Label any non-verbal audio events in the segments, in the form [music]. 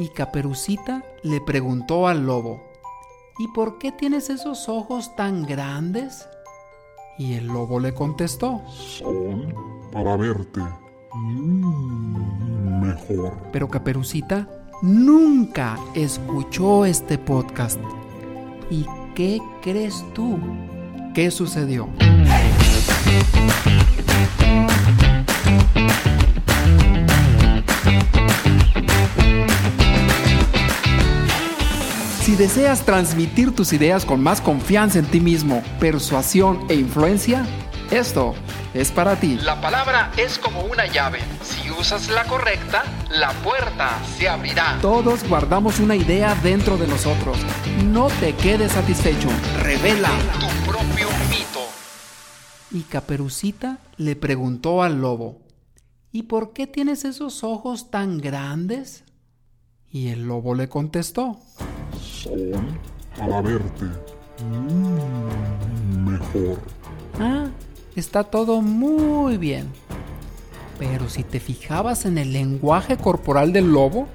Y Caperucita le preguntó al lobo, ¿Y por qué tienes esos ojos tan grandes? Y el lobo le contestó, Son para verte mm, mejor. Pero Caperucita nunca escuchó este podcast. ¿Y qué crees tú? ¿Qué sucedió? Si deseas transmitir tus ideas con más confianza en ti mismo, persuasión e influencia, esto es para ti. La palabra es como una llave. Si usas la correcta, la puerta se abrirá. Todos guardamos una idea dentro de nosotros. No te quedes satisfecho. Revela tu propio mito. Y Caperucita le preguntó al lobo, ¿Y por qué tienes esos ojos tan grandes? Y el lobo le contestó, Son para verte mm, mejor. Ah, está todo muy bien. Pero si te fijabas en el lenguaje corporal del lobo,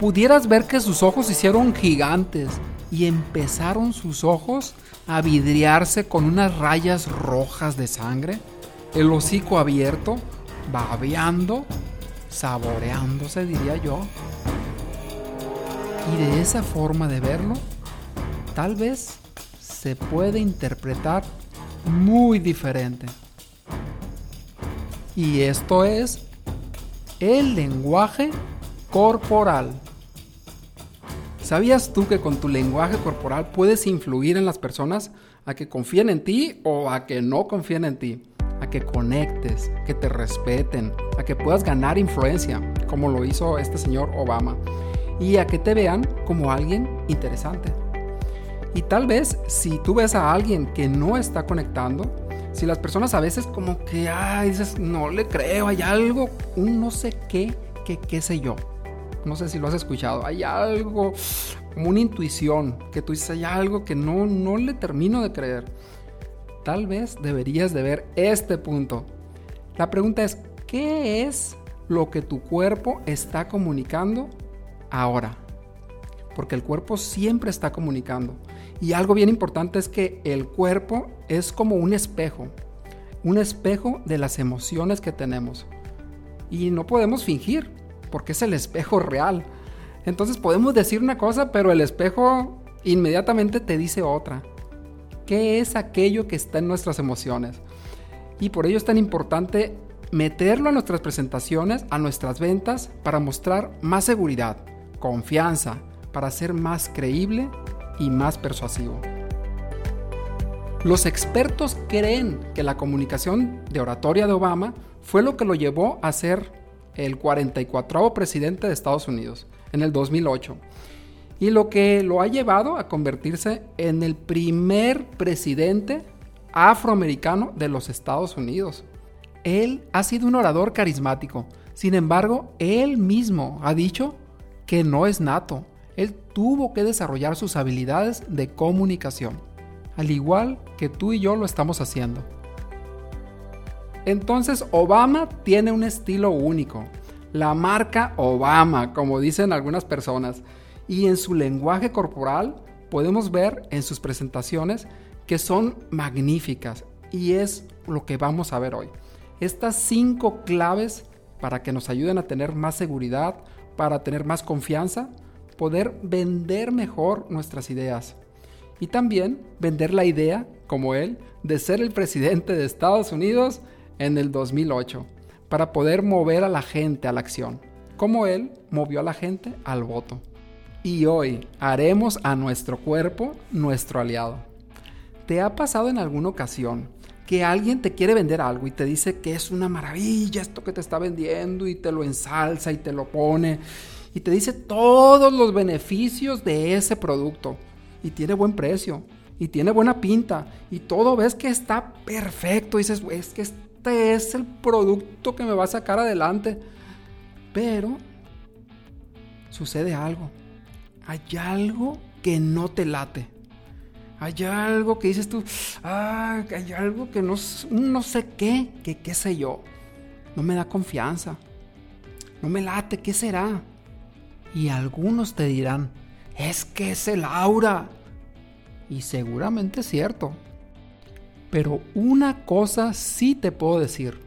pudieras ver que sus ojos se hicieron gigantes y empezaron sus ojos a vidriarse con unas rayas rojas de sangre, el hocico abierto, babeando, saboreándose, diría yo. Y de esa forma de verlo, tal vez se puede interpretar muy diferente. Y esto es el lenguaje corporal. ¿Sabías tú que con tu lenguaje corporal puedes influir en las personas a que confíen en ti o a que no confíen en ti? Que conectes, que te respeten, a que puedas ganar influencia, como lo hizo este señor Obama, y a que te vean como alguien interesante. Y tal vez si tú ves a alguien que no está conectando, si las personas a veces como que, ay, dices, no le creo, hay algo, un no sé qué, que qué sé yo. No sé si lo has escuchado, hay algo, una intuición, que tú dices, hay algo que no, no le termino de creer. Tal vez deberías de ver este punto. La pregunta es, ¿qué es lo que tu cuerpo está comunicando ahora? Porque el cuerpo siempre está comunicando. Y algo bien importante es que el cuerpo es como un espejo, un espejo de las emociones que tenemos. Y no podemos fingir, porque es el espejo real. Entonces podemos decir una cosa, pero el espejo inmediatamente te dice otra. ¿Qué es aquello que está en nuestras emociones? Y por ello es tan importante meterlo a nuestras presentaciones, a nuestras ventas, para mostrar más seguridad, confianza, para ser más creíble y más persuasivo. Los expertos creen que la comunicación de oratoria de Obama fue lo que lo llevó a ser el 44 presidente de Estados Unidos en el 2008 y lo que lo ha llevado a convertirse en el primer presidente afroamericano de los Estados Unidos. Él ha sido un orador carismático, sin embargo, él mismo ha dicho que no es nato, él tuvo que desarrollar sus habilidades de comunicación, al igual que tú y yo lo estamos haciendo. Entonces Obama tiene un estilo único, la marca Obama, como dicen algunas personas, y en su lenguaje corporal podemos ver en sus presentaciones que son magníficas y es lo que vamos a ver hoy. Estas cinco claves para que nos ayuden a tener más seguridad, para tener más confianza, poder vender mejor nuestras ideas. Y también vender la idea, como él, de ser el presidente de Estados Unidos en el 2008, para poder mover a la gente a la acción, como él movió a la gente al voto. Y hoy haremos a nuestro cuerpo nuestro aliado. ¿Te ha pasado en alguna ocasión que alguien te quiere vender algo y te dice que es una maravilla esto que te está vendiendo y te lo ensalza y te lo pone y te dice todos los beneficios de ese producto y tiene buen precio y tiene buena pinta y todo ves que está perfecto y dices, es que este es el producto que me va a sacar adelante. Pero sucede algo. Hay algo que no te late. Hay algo que dices tú, ah, hay algo que no, no sé qué, que qué sé yo. No me da confianza. No me late, ¿qué será? Y algunos te dirán, es que es el aura. Y seguramente es cierto. Pero una cosa sí te puedo decir.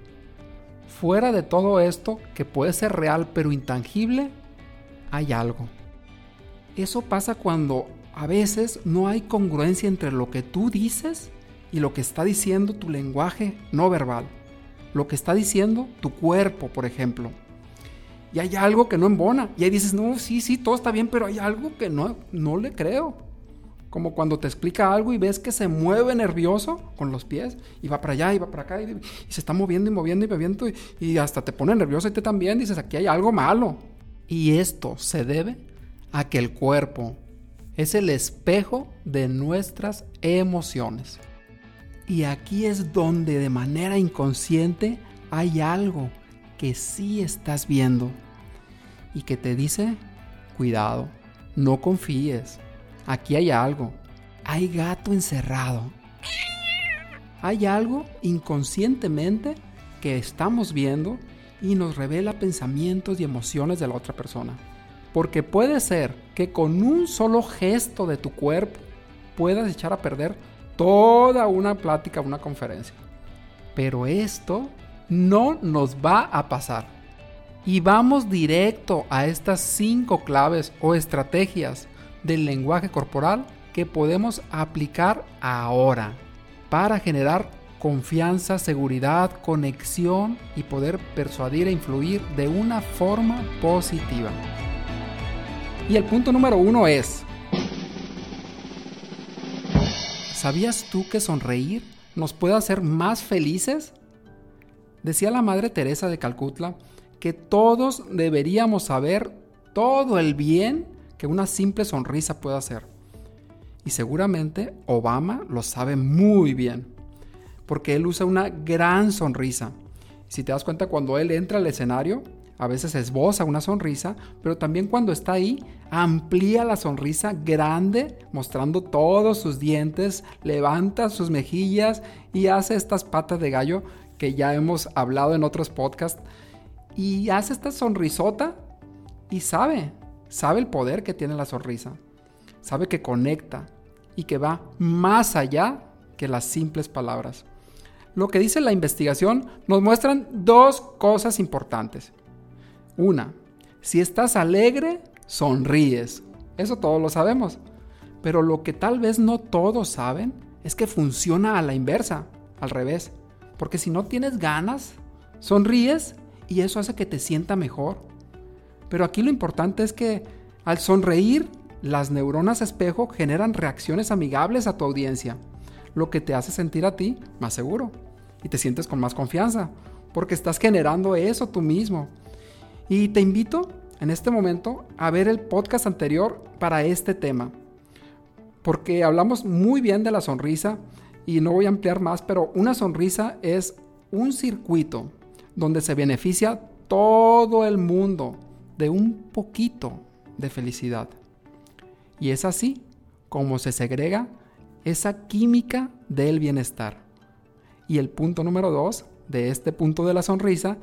Fuera de todo esto, que puede ser real pero intangible, hay algo. Eso pasa cuando a veces no hay congruencia entre lo que tú dices y lo que está diciendo tu lenguaje no verbal. Lo que está diciendo tu cuerpo, por ejemplo. Y hay algo que no embona. Y ahí dices, no, sí, sí, todo está bien, pero hay algo que no, no le creo. Como cuando te explica algo y ves que se mueve nervioso con los pies y va para allá y va para acá y, se está moviendo y moviendo y moviendo y, y hasta te pone nervioso y te también dices, aquí hay algo malo. Y esto se debe a que el cuerpo es el espejo de nuestras emociones. Y aquí es donde de manera inconsciente hay algo que sí estás viendo y que te dice, cuidado, no confíes, aquí hay algo, hay gato encerrado. Hay algo inconscientemente que estamos viendo y nos revela pensamientos y emociones de la otra persona. Porque puede ser que con un solo gesto de tu cuerpo puedas echar a perder toda una plática, una conferencia. Pero esto no nos va a pasar. Y vamos directo a estas cinco claves o estrategias del lenguaje corporal que podemos aplicar ahora para generar confianza, seguridad, conexión y poder persuadir e influir de una forma positiva. Y el punto número uno es, ¿sabías tú que sonreír nos puede hacer más felices? Decía la Madre Teresa de Calcuta que todos deberíamos saber todo el bien que una simple sonrisa puede hacer. Y seguramente Obama lo sabe muy bien, porque él usa una gran sonrisa. Si te das cuenta, cuando él entra al escenario, a veces esboza una sonrisa, pero también cuando está ahí, amplía la sonrisa grande, mostrando todos sus dientes, levanta sus mejillas y hace estas patas de gallo que ya hemos hablado en otros podcasts. Y hace esta sonrisota y sabe, sabe el poder que tiene la sonrisa. Sabe que conecta y que va más allá que las simples palabras. Lo que dice la investigación nos muestran dos cosas importantes. Una, si estás alegre, sonríes. Eso todos lo sabemos. Pero lo que tal vez no todos saben es que funciona a la inversa, al revés. Porque si no tienes ganas, sonríes y eso hace que te sienta mejor. Pero aquí lo importante es que al sonreír, las neuronas espejo generan reacciones amigables a tu audiencia, lo que te hace sentir a ti más seguro y te sientes con más confianza, porque estás generando eso tú mismo. Y te invito en este momento a ver el podcast anterior para este tema. Porque hablamos muy bien de la sonrisa y no voy a ampliar más, pero una sonrisa es un circuito donde se beneficia todo el mundo de un poquito de felicidad. Y es así como se segrega esa química del bienestar. Y el punto número dos de este punto de la sonrisa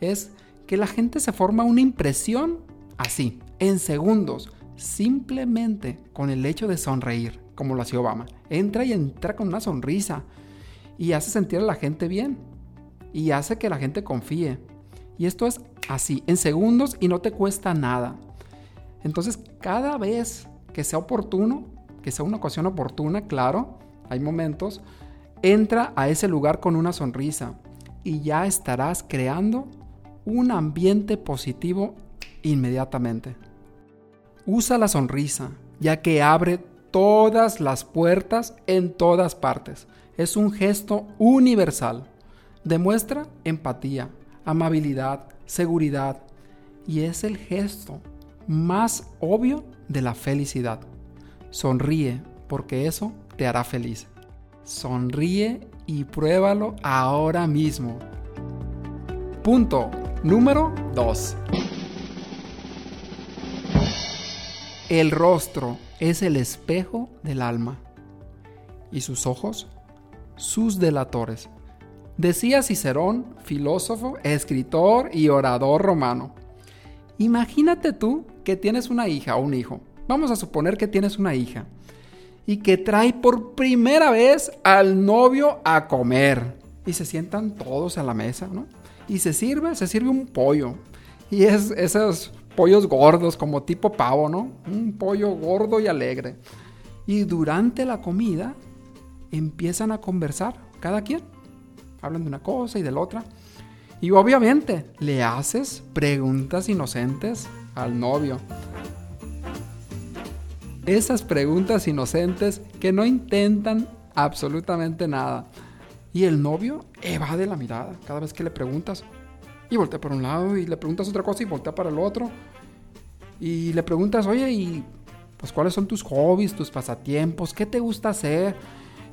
es que la gente se forma una impresión así, en segundos, simplemente con el hecho de sonreír, como lo hacía Obama. Entra y entra con una sonrisa y hace sentir a la gente bien y hace que la gente confíe. Y esto es así, en segundos y no te cuesta nada. Entonces, cada vez que sea oportuno, que sea una ocasión oportuna, claro, hay momentos, entra a ese lugar con una sonrisa y ya estarás creando un ambiente positivo inmediatamente. Usa la sonrisa, ya que abre todas las puertas en todas partes. Es un gesto universal. Demuestra empatía, amabilidad, seguridad y es el gesto más obvio de la felicidad. Sonríe porque eso te hará feliz. Sonríe y pruébalo ahora mismo. Punto. Número 2. El rostro es el espejo del alma y sus ojos sus delatores. Decía Cicerón, filósofo, escritor y orador romano. Imagínate tú que tienes una hija o un hijo. Vamos a suponer que tienes una hija y que trae por primera vez al novio a comer. Y se sientan todos a la mesa, ¿no? Y se sirve, se sirve un pollo. Y es esos pollos gordos, como tipo pavo, ¿no? Un pollo gordo y alegre. Y durante la comida empiezan a conversar, cada quien. Hablan de una cosa y de la otra. Y obviamente le haces preguntas inocentes al novio. Esas preguntas inocentes que no intentan absolutamente nada. Y el novio evade la mirada cada vez que le preguntas. Y voltea por un lado y le preguntas otra cosa y voltea para el otro. Y le preguntas, oye, ¿y pues cuáles son tus hobbies, tus pasatiempos? ¿Qué te gusta hacer?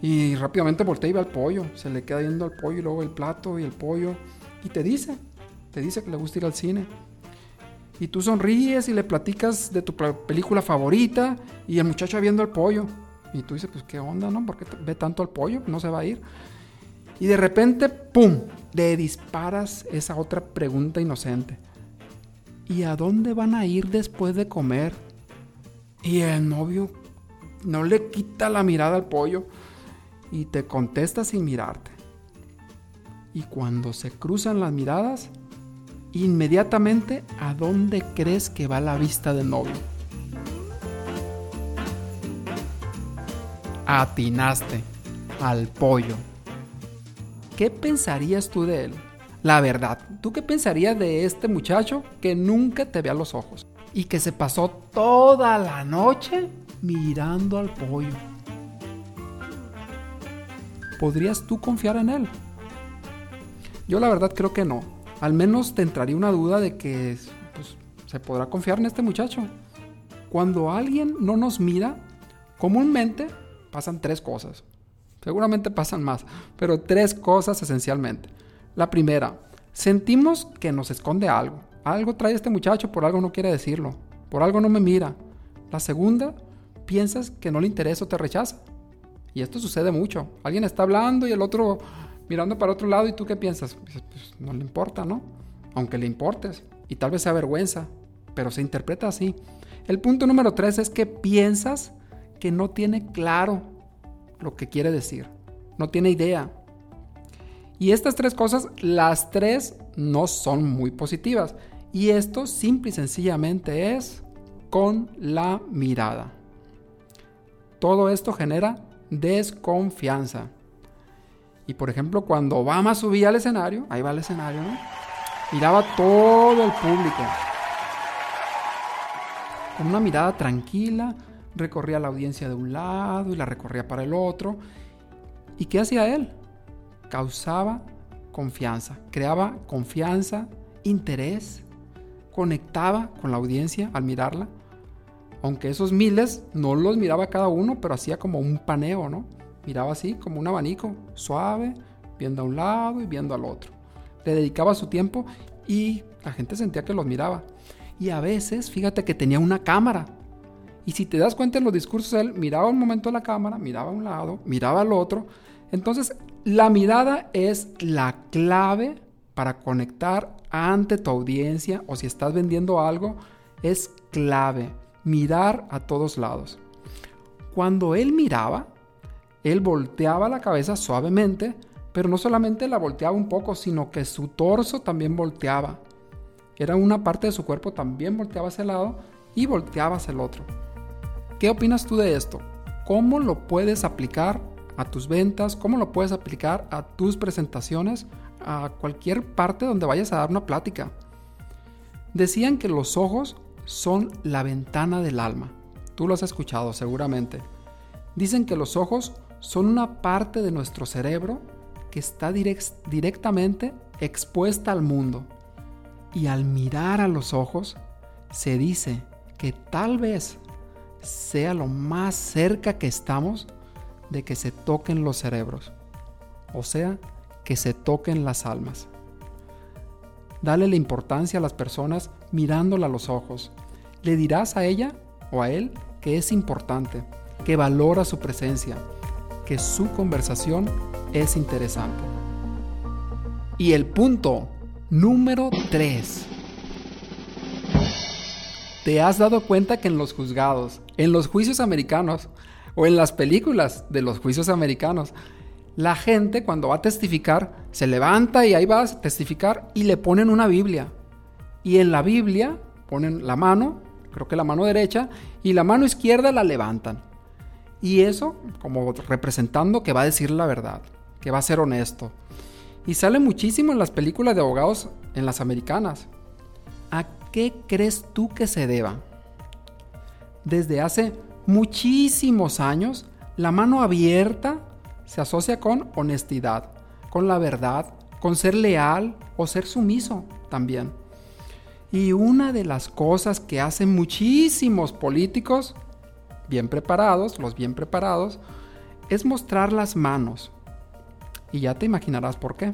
Y rápidamente voltea y ve al pollo. Se le queda viendo al pollo y luego el plato y el pollo. Y te dice, te dice que le gusta ir al cine. Y tú sonríes y le platicas de tu película favorita y el muchacho viendo al pollo. Y tú dices, pues qué onda, ¿no? ¿Por qué ve tanto al pollo? No se va a ir. Y de repente, ¡pum! Le disparas esa otra pregunta inocente. ¿Y a dónde van a ir después de comer? Y el novio no le quita la mirada al pollo y te contesta sin mirarte. Y cuando se cruzan las miradas, inmediatamente a dónde crees que va la vista del novio. Atinaste al pollo. ¿Qué pensarías tú de él? La verdad, ¿tú qué pensarías de este muchacho que nunca te ve a los ojos y que se pasó toda la noche mirando al pollo? ¿Podrías tú confiar en él? Yo la verdad creo que no. Al menos te entraría una duda de que pues, se podrá confiar en este muchacho. Cuando alguien no nos mira, comúnmente pasan tres cosas. Seguramente pasan más, pero tres cosas esencialmente. La primera, sentimos que nos esconde algo. Algo trae este muchacho, por algo no quiere decirlo. Por algo no me mira. La segunda, piensas que no le interesa o te rechaza. Y esto sucede mucho. Alguien está hablando y el otro mirando para otro lado y tú qué piensas? Pues, no le importa, ¿no? Aunque le importes. Y tal vez sea vergüenza, pero se interpreta así. El punto número tres es que piensas que no tiene claro lo que quiere decir. No tiene idea. Y estas tres cosas, las tres no son muy positivas. Y esto simple y sencillamente es con la mirada. Todo esto genera desconfianza. Y por ejemplo, cuando Obama subía al escenario, ahí va el escenario, ¿no? Miraba todo el público. Con una mirada tranquila, recorría la audiencia de un lado y la recorría para el otro. ¿Y qué hacía él? Causaba confianza, creaba confianza, interés, conectaba con la audiencia al mirarla. Aunque esos miles no los miraba cada uno, pero hacía como un paneo, ¿no? Miraba así como un abanico, suave, viendo a un lado y viendo al otro. Le dedicaba su tiempo y la gente sentía que los miraba. Y a veces, fíjate que tenía una cámara. Y si te das cuenta en los discursos, él miraba un momento a la cámara, miraba a un lado, miraba al otro. Entonces, la mirada es la clave para conectar ante tu audiencia o si estás vendiendo algo, es clave. Mirar a todos lados. Cuando él miraba, él volteaba la cabeza suavemente, pero no solamente la volteaba un poco, sino que su torso también volteaba. Era una parte de su cuerpo también volteaba hacia el lado y volteaba hacia el otro. ¿Qué opinas tú de esto? ¿Cómo lo puedes aplicar a tus ventas? ¿Cómo lo puedes aplicar a tus presentaciones? A cualquier parte donde vayas a dar una plática. Decían que los ojos son la ventana del alma. Tú lo has escuchado seguramente. Dicen que los ojos son una parte de nuestro cerebro que está directamente expuesta al mundo. Y al mirar a los ojos, se dice que tal vez sea lo más cerca que estamos de que se toquen los cerebros. O sea, que se toquen las almas. Dale la importancia a las personas mirándola a los ojos. Le dirás a ella o a él que es importante, que valora su presencia, que su conversación es interesante. Y el punto número 3. ¿Te has dado cuenta que en los juzgados, en los juicios americanos o en las películas de los juicios americanos, la gente cuando va a testificar se levanta y ahí va a testificar y le ponen una Biblia? Y en la Biblia ponen la mano, creo que la mano derecha, y la mano izquierda la levantan. Y eso como representando que va a decir la verdad, que va a ser honesto. Y sale muchísimo en las películas de abogados en las americanas. ¿A qué crees tú que se deba? Desde hace muchísimos años, la mano abierta se asocia con honestidad, con la verdad, con ser leal o ser sumiso también. Y una de las cosas que hacen muchísimos políticos, bien preparados, los bien preparados, es mostrar las manos. Y ya te imaginarás por qué.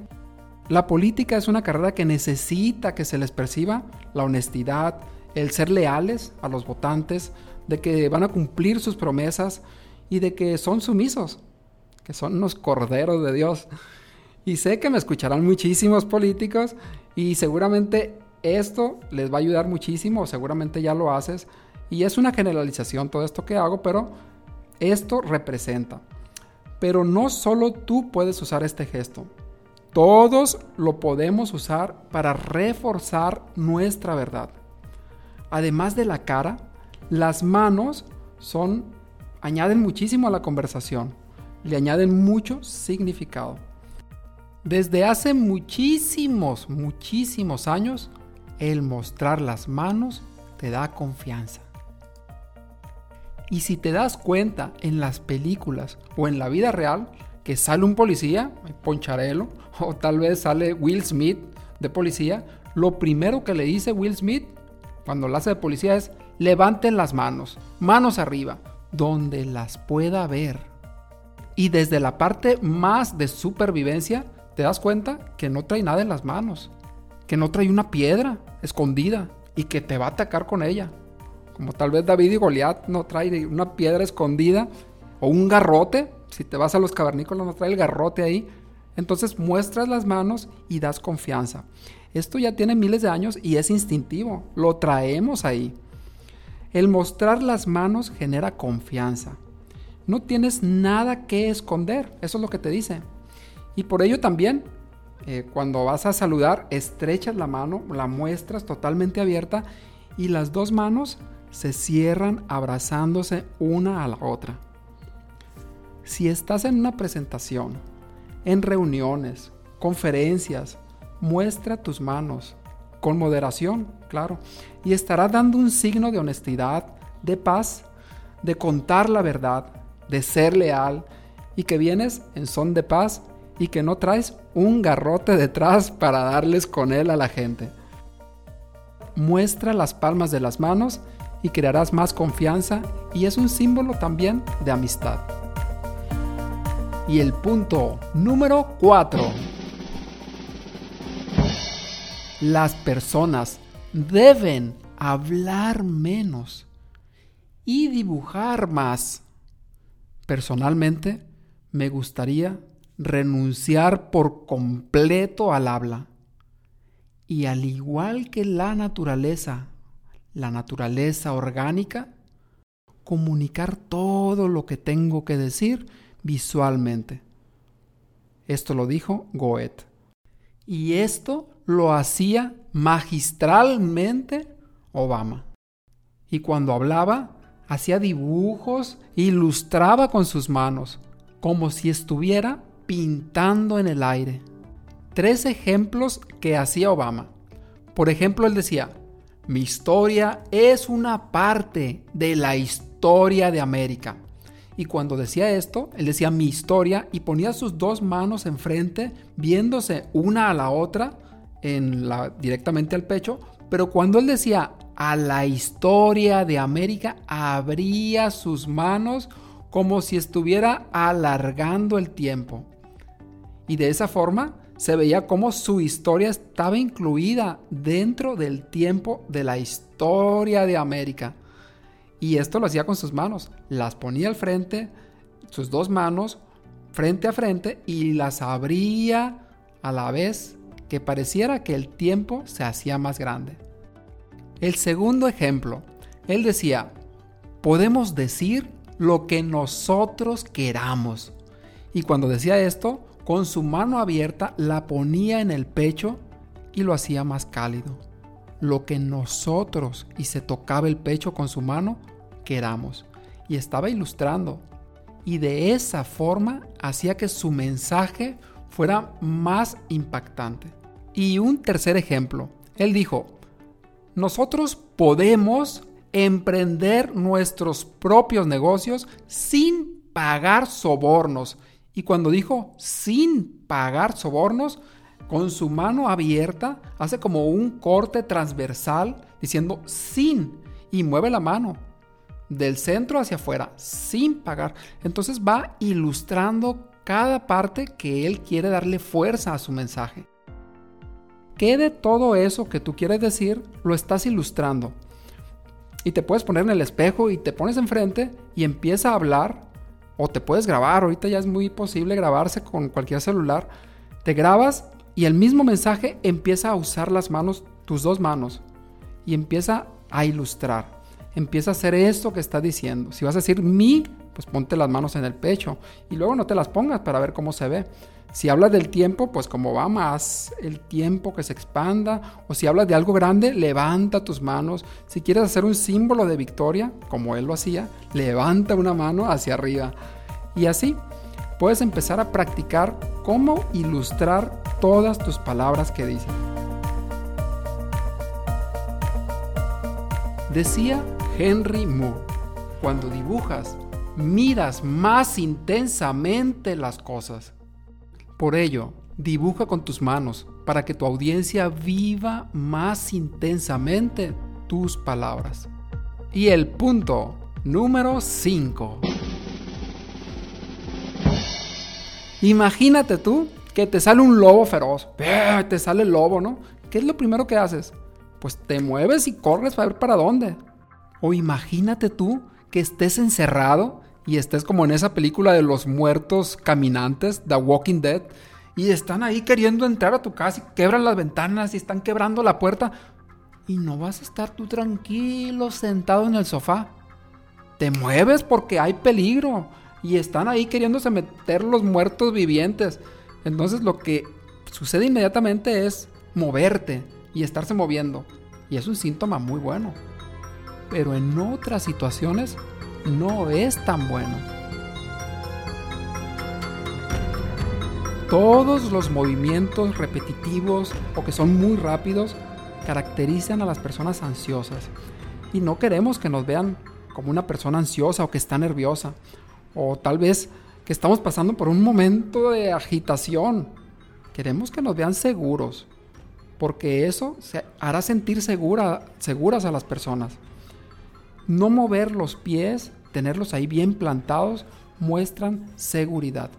La política es una carrera que necesita que se les perciba la honestidad, el ser leales a los votantes, de que van a cumplir sus promesas y de que son sumisos, que son unos corderos de Dios. Y sé que me escucharán muchísimos políticos y seguramente esto les va a ayudar muchísimo, seguramente ya lo haces. Y es una generalización todo esto que hago, pero esto representa. Pero no solo tú puedes usar este gesto. Todos lo podemos usar para reforzar nuestra verdad. Además de la cara, las manos son añaden muchísimo a la conversación, le añaden mucho significado. Desde hace muchísimos, muchísimos años, el mostrar las manos te da confianza. Y si te das cuenta en las películas o en la vida real sale un policía, Poncharelo, [laughs] o tal vez sale Will Smith de policía, lo primero que le dice Will Smith cuando lo hace de policía es levanten las manos, manos arriba, donde las pueda ver. Y desde la parte más de supervivencia, te das cuenta que no trae nada en las manos, que no trae una piedra escondida y que te va a atacar con ella como tal vez David y Goliat no trae una piedra escondida o un garrote, si te vas a los cavernícolas no trae el garrote ahí, entonces muestras las manos y das confianza. Esto ya tiene miles de años y es instintivo, lo traemos ahí. El mostrar las manos genera confianza. No tienes nada que esconder, eso es lo que te dice. Y por ello también, eh, cuando vas a saludar, estrechas la mano, la muestras totalmente abierta y las dos manos se cierran abrazándose una a la otra. Si estás en una presentación, en reuniones, conferencias, muestra tus manos, con moderación, claro, y estarás dando un signo de honestidad, de paz, de contar la verdad, de ser leal y que vienes en son de paz y que no traes un garrote detrás [laughs] para darles con él a la gente. Muestra las palmas de las manos y crearás más confianza y es un símbolo también de amistad. Y el punto número 4. Las personas deben hablar menos y dibujar más. Personalmente, me gustaría renunciar por completo al habla. Y al igual que la naturaleza la naturaleza orgánica, comunicar todo lo que tengo que decir visualmente. Esto lo dijo Goethe. Y esto lo hacía magistralmente Obama. Y cuando hablaba, hacía dibujos, ilustraba con sus manos, como si estuviera pintando en el aire. Tres ejemplos que hacía Obama. Por ejemplo, él decía, mi historia es una parte de la historia de América. Y cuando decía esto, él decía mi historia y ponía sus dos manos enfrente, viéndose una a la otra directamente al pecho. Pero cuando él decía a la historia de América, abría sus manos como si estuviera alargando el tiempo. Y de esa forma se veía cómo su historia estaba incluida dentro del tiempo de la historia de América. Y esto lo hacía con sus manos. Las ponía al frente, sus dos manos, frente a frente, y las abría a la vez que pareciera que el tiempo se hacía más grande. El segundo ejemplo Él decía, podemos decir lo que nosotros queramos. Y cuando decía esto, con su mano abierta la ponía en el pecho y lo hacía más cálido. Lo que nosotros, y se tocaba el pecho con su mano, queramos. Y estaba ilustrando. Y de esa forma hacía que su mensaje fuera más impactante. Y un tercer ejemplo. Él dijo, nosotros podemos emprender nuestros propios negocios sin pagar sobornos. Y cuando dijo sin pagar sobornos, con su mano abierta hace como un corte transversal diciendo sin y mueve la mano del centro hacia afuera sin pagar. Entonces va ilustrando cada parte que él quiere darle fuerza a su mensaje. ¿Qué de todo eso que tú quieres decir lo estás ilustrando? Y te puedes poner en el espejo y te pones enfrente y empieza a hablar. O te puedes grabar, ahorita ya es muy posible grabarse con cualquier celular. Te grabas y el mismo mensaje empieza a usar las manos, tus dos manos. Y empieza a ilustrar. Empieza a hacer esto que está diciendo. Si vas a decir mi, pues ponte las manos en el pecho. Y luego no te las pongas para ver cómo se ve. Si hablas del tiempo, pues como va más el tiempo que se expanda. O si hablas de algo grande, levanta tus manos. Si quieres hacer un símbolo de victoria, como él lo hacía, levanta una mano hacia arriba. Y así puedes empezar a practicar cómo ilustrar todas tus palabras que dices. Decía Henry Moore, cuando dibujas, miras más intensamente las cosas. Por ello, dibuja con tus manos para que tu audiencia viva más intensamente tus palabras. Y el punto número 5. Imagínate tú que te sale un lobo feroz. Te sale el lobo, ¿no? ¿Qué es lo primero que haces? Pues te mueves y corres para ver para dónde. O imagínate tú que estés encerrado y estés como en esa película de los muertos caminantes, The Walking Dead, y están ahí queriendo entrar a tu casa y quebran las ventanas y están quebrando la puerta, y no vas a estar tú tranquilo sentado en el sofá. Te mueves porque hay peligro y están ahí queriéndose meter los muertos vivientes. Entonces lo que sucede inmediatamente es moverte y estarse moviendo. Y es un síntoma muy bueno. Pero en otras situaciones no es tan bueno. Todos los movimientos repetitivos o que son muy rápidos caracterizan a las personas ansiosas y no queremos que nos vean como una persona ansiosa o que está nerviosa o tal vez estamos pasando por un momento de agitación. Queremos que nos vean seguros porque eso hará sentir segura, seguras a las personas. No mover los pies, tenerlos ahí bien plantados, muestran seguridad.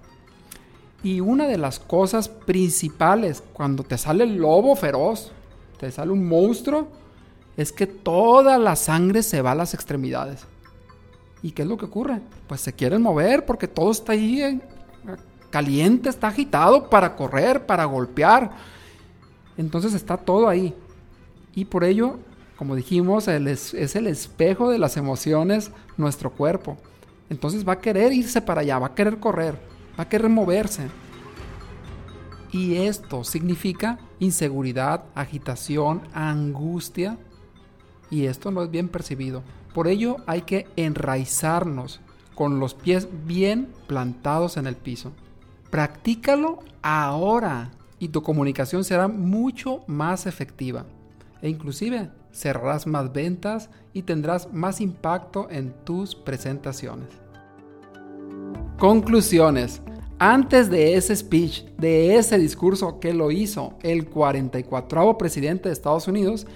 Y una de las cosas principales cuando te sale el lobo feroz, te sale un monstruo, es que toda la sangre se va a las extremidades. ¿Y qué es lo que ocurre? Pues se quieren mover porque todo está ahí caliente, está agitado para correr, para golpear. Entonces está todo ahí. Y por ello como dijimos, es el espejo de las emociones nuestro cuerpo. Entonces va a querer irse para allá, va a querer correr, va a querer moverse. Y esto significa inseguridad, agitación, angustia. Y esto no es bien percibido. Por ello hay que enraizarnos con los pies bien plantados en el piso. Practícalo ahora y tu comunicación será mucho más efectiva. E inclusive cerrarás más ventas y tendrás más impacto en tus presentaciones. Conclusiones. Antes de ese speech, de ese discurso que lo hizo el 44 presidente de Estados Unidos,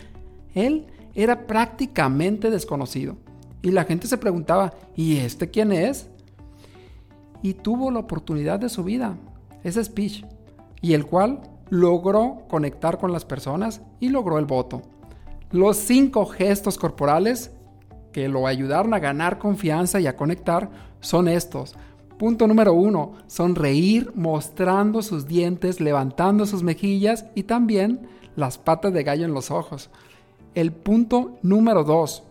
él era prácticamente desconocido. Y la gente se preguntaba, ¿y este quién es? Y tuvo la oportunidad de su vida, ese speech, y el cual logró conectar con las personas y logró el voto. Los cinco gestos corporales que lo ayudaron a ganar confianza y a conectar son estos. Punto número uno, sonreír mostrando sus dientes, levantando sus mejillas y también las patas de gallo en los ojos. El punto número dos,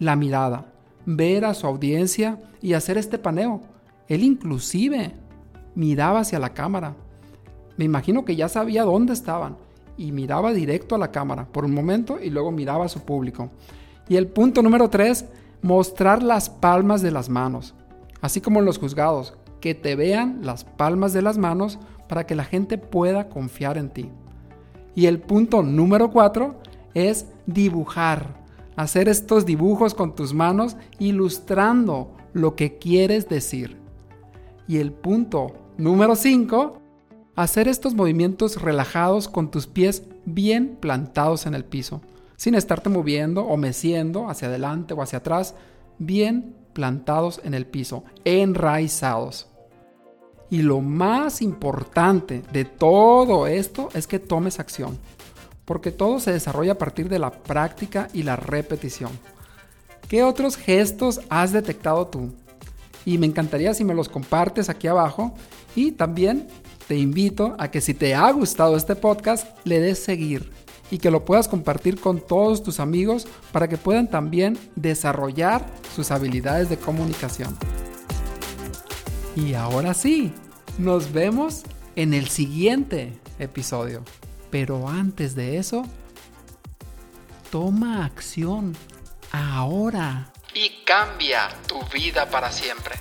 la mirada, ver a su audiencia y hacer este paneo. Él inclusive miraba hacia la cámara. Me imagino que ya sabía dónde estaban y miraba directo a la cámara por un momento y luego miraba a su público. Y el punto número tres, mostrar las palmas de las manos. Así como en los juzgados, que te vean las palmas de las manos para que la gente pueda confiar en ti. Y el punto número cuatro es dibujar. Hacer estos dibujos con tus manos ilustrando lo que quieres decir. Y el punto número 5, hacer estos movimientos relajados con tus pies bien plantados en el piso, sin estarte moviendo o meciendo hacia adelante o hacia atrás, bien plantados en el piso, enraizados. Y lo más importante de todo esto es que tomes acción, porque todo se desarrolla a partir de la práctica y la repetición. ¿Qué otros gestos has detectado tú? Y me encantaría si me los compartes aquí abajo. Y también te invito a que si te ha gustado este podcast, le des seguir y que lo puedas compartir con todos tus amigos para que puedan también desarrollar sus habilidades de comunicación. Y ahora sí, nos vemos en el siguiente episodio. Pero antes de eso, toma acción ahora. Y cambia tu vida para siempre.